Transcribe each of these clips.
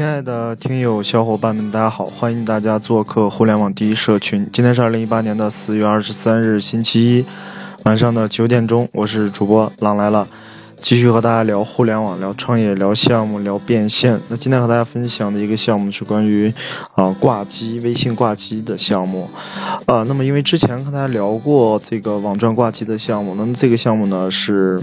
亲爱的听友小伙伴们，大家好！欢迎大家做客互联网第一社群。今天是二零一八年的四月二十三日，星期一晚上的九点钟，我是主播狼来了，继续和大家聊互联网、聊创业、聊项目、聊变现。那今天和大家分享的一个项目是关于啊挂机微信挂机的项目。啊，那么因为之前和大家聊过这个网赚挂机的项目，那么这个项目呢是。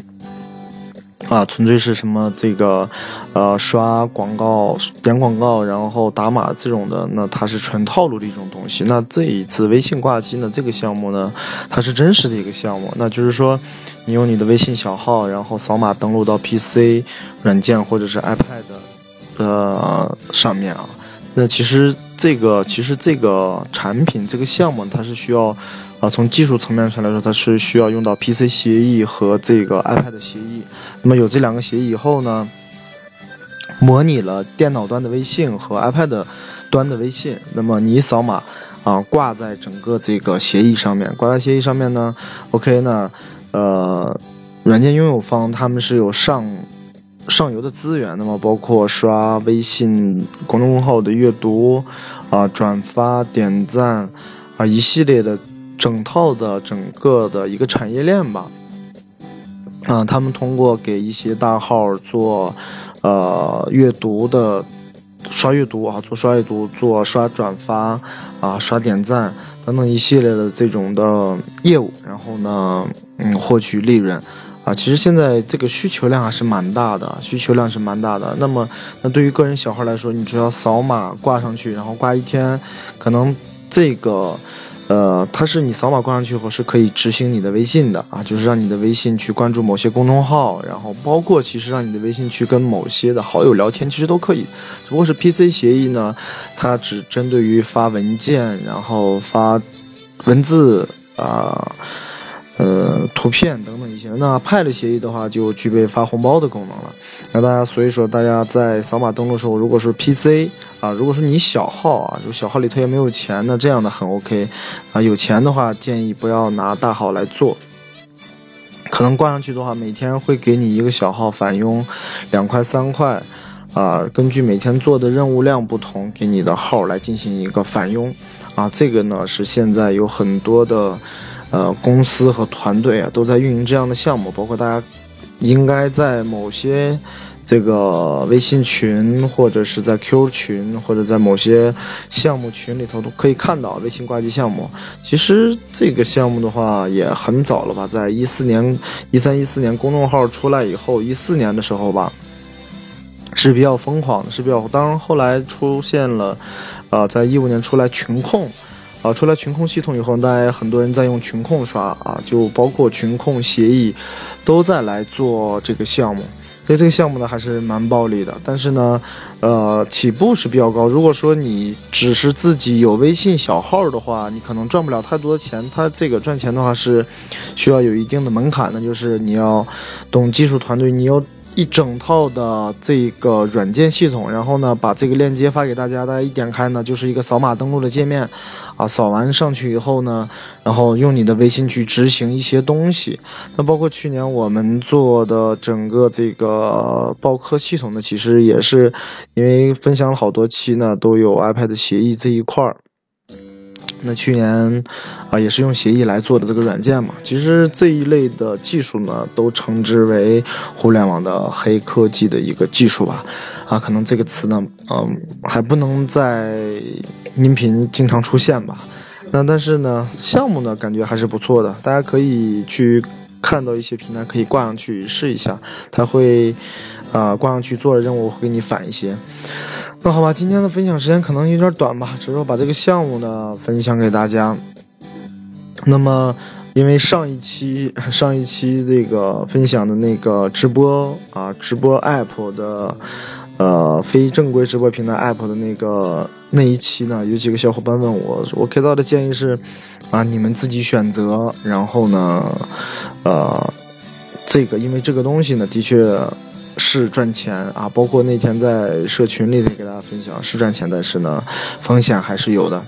啊，纯粹是什么这个，呃，刷广告、点广告，然后打码这种的，那它是纯套路的一种东西。那这一次微信挂机呢，这个项目呢，它是真实的一个项目，那就是说，你用你的微信小号，然后扫码登录到 PC 软件或者是 iPad 呃上面啊。那其实这个，其实这个产品这个项目，它是需要，啊，从技术层面上来说，它是需要用到 PC 协议和这个 iPad 协议。那么有这两个协议以后呢，模拟了电脑端的微信和 iPad 端的微信。那么你扫码，啊，挂在整个这个协议上面，挂在协议上面呢，OK 呢，呃，软件拥有方他们是有上。上游的资源，那么包括刷微信公众号的阅读，啊，转发、点赞，啊，一系列的整套的整个的一个产业链吧。啊，他们通过给一些大号做，呃，阅读的刷阅读啊，做刷阅读，做刷转发，啊，刷点赞等等一系列的这种的业务，然后呢，嗯，获取利润。啊，其实现在这个需求量还是蛮大的，需求量是蛮大的。那么，那对于个人小号来说，你只要扫码挂上去，然后挂一天，可能这个，呃，它是你扫码挂上去以后是可以执行你的微信的啊，就是让你的微信去关注某些公众号，然后包括其实让你的微信去跟某些的好友聊天，其实都可以。只不过是 PC 协议呢，它只针对于发文件，然后发文字啊。呃图片等等一些，那 Pad 协议的话就具备发红包的功能了。那大家所以说，大家在扫码登录的时候，如果是 PC 啊，如果是你小号啊，就小号里头也没有钱，那这样的很 OK 啊。有钱的话，建议不要拿大号来做。可能挂上去的话，每天会给你一个小号返佣两块三块啊，根据每天做的任务量不同，给你的号来进行一个返佣啊。这个呢是现在有很多的。呃，公司和团队啊，都在运营这样的项目，包括大家应该在某些这个微信群，或者是在 Q 群，或者在某些项目群里头都可以看到微信挂机项目。其实这个项目的话也很早了吧，在一四年、一三、一四年公众号出来以后，一四年的时候吧，是比较疯狂的，是比较。当然后来出现了，呃，在一五年出来群控。啊，出来群控系统以后，大家很多人在用群控刷啊，就包括群控协议，都在来做这个项目。所以这个项目呢还是蛮暴利的，但是呢，呃，起步是比较高。如果说你只是自己有微信小号的话，你可能赚不了太多的钱。它这个赚钱的话是需要有一定的门槛的，就是你要懂技术团队，你要。一整套的这个软件系统，然后呢，把这个链接发给大家，大家一点开呢，就是一个扫码登录的界面，啊，扫完上去以后呢，然后用你的微信去执行一些东西。那包括去年我们做的整个这个报课系统呢，其实也是因为分享了好多期呢，都有 iPad 协议这一块儿。那去年，啊，也是用协议来做的这个软件嘛。其实这一类的技术呢，都称之为互联网的黑科技的一个技术吧。啊，可能这个词呢，嗯，还不能在音频经常出现吧。那但是呢，项目呢，感觉还是不错的，大家可以去看到一些平台可以挂上去试一下，它会，啊，挂上去做的任务会给你返一些。那好吧，今天的分享时间可能有点短吧，只是我把这个项目呢分享给大家。那么，因为上一期上一期这个分享的那个直播啊，直播 app 的，呃，非正规直播平台 app 的那个那一期呢，有几个小伙伴问我，我给到的建议是，啊，你们自己选择，然后呢，呃，这个因为这个东西呢，的确。是赚钱啊，包括那天在社群里头给大家分享是赚钱，但是呢，风险还是有的。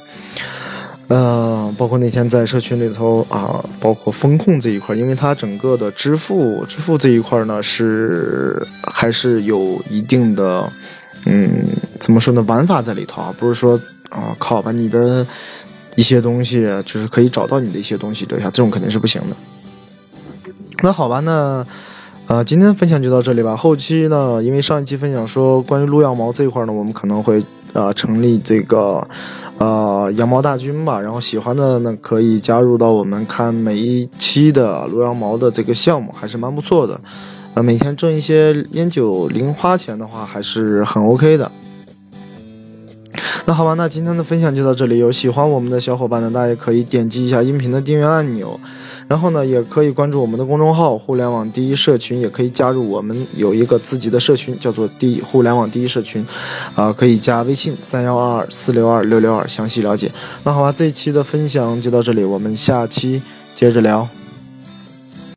呃，包括那天在社群里头啊，包括风控这一块，因为它整个的支付支付这一块呢是还是有一定的嗯怎么说呢？玩法在里头啊，不是说啊靠把你的一些东西，就是可以找到你的一些东西留下，这种肯定是不行的。那好吧，那呃，今天分享就到这里吧。后期呢，因为上一期分享说关于撸羊毛这一块呢，我们可能会呃成立这个呃羊毛大军吧。然后喜欢的呢，可以加入到我们看每一期的撸羊毛的这个项目，还是蛮不错的。呃，每天挣一些烟酒零花钱的话，还是很 OK 的。那好吧，那今天的分享就到这里。有喜欢我们的小伙伴呢，大家可以点击一下音频的订阅按钮，然后呢，也可以关注我们的公众号“互联网第一社群”，也可以加入我们有一个自己的社群，叫做“第互联网第一社群”，啊，可以加微信三幺二二四六二六六二详细了解。那好吧，这一期的分享就到这里，我们下期接着聊。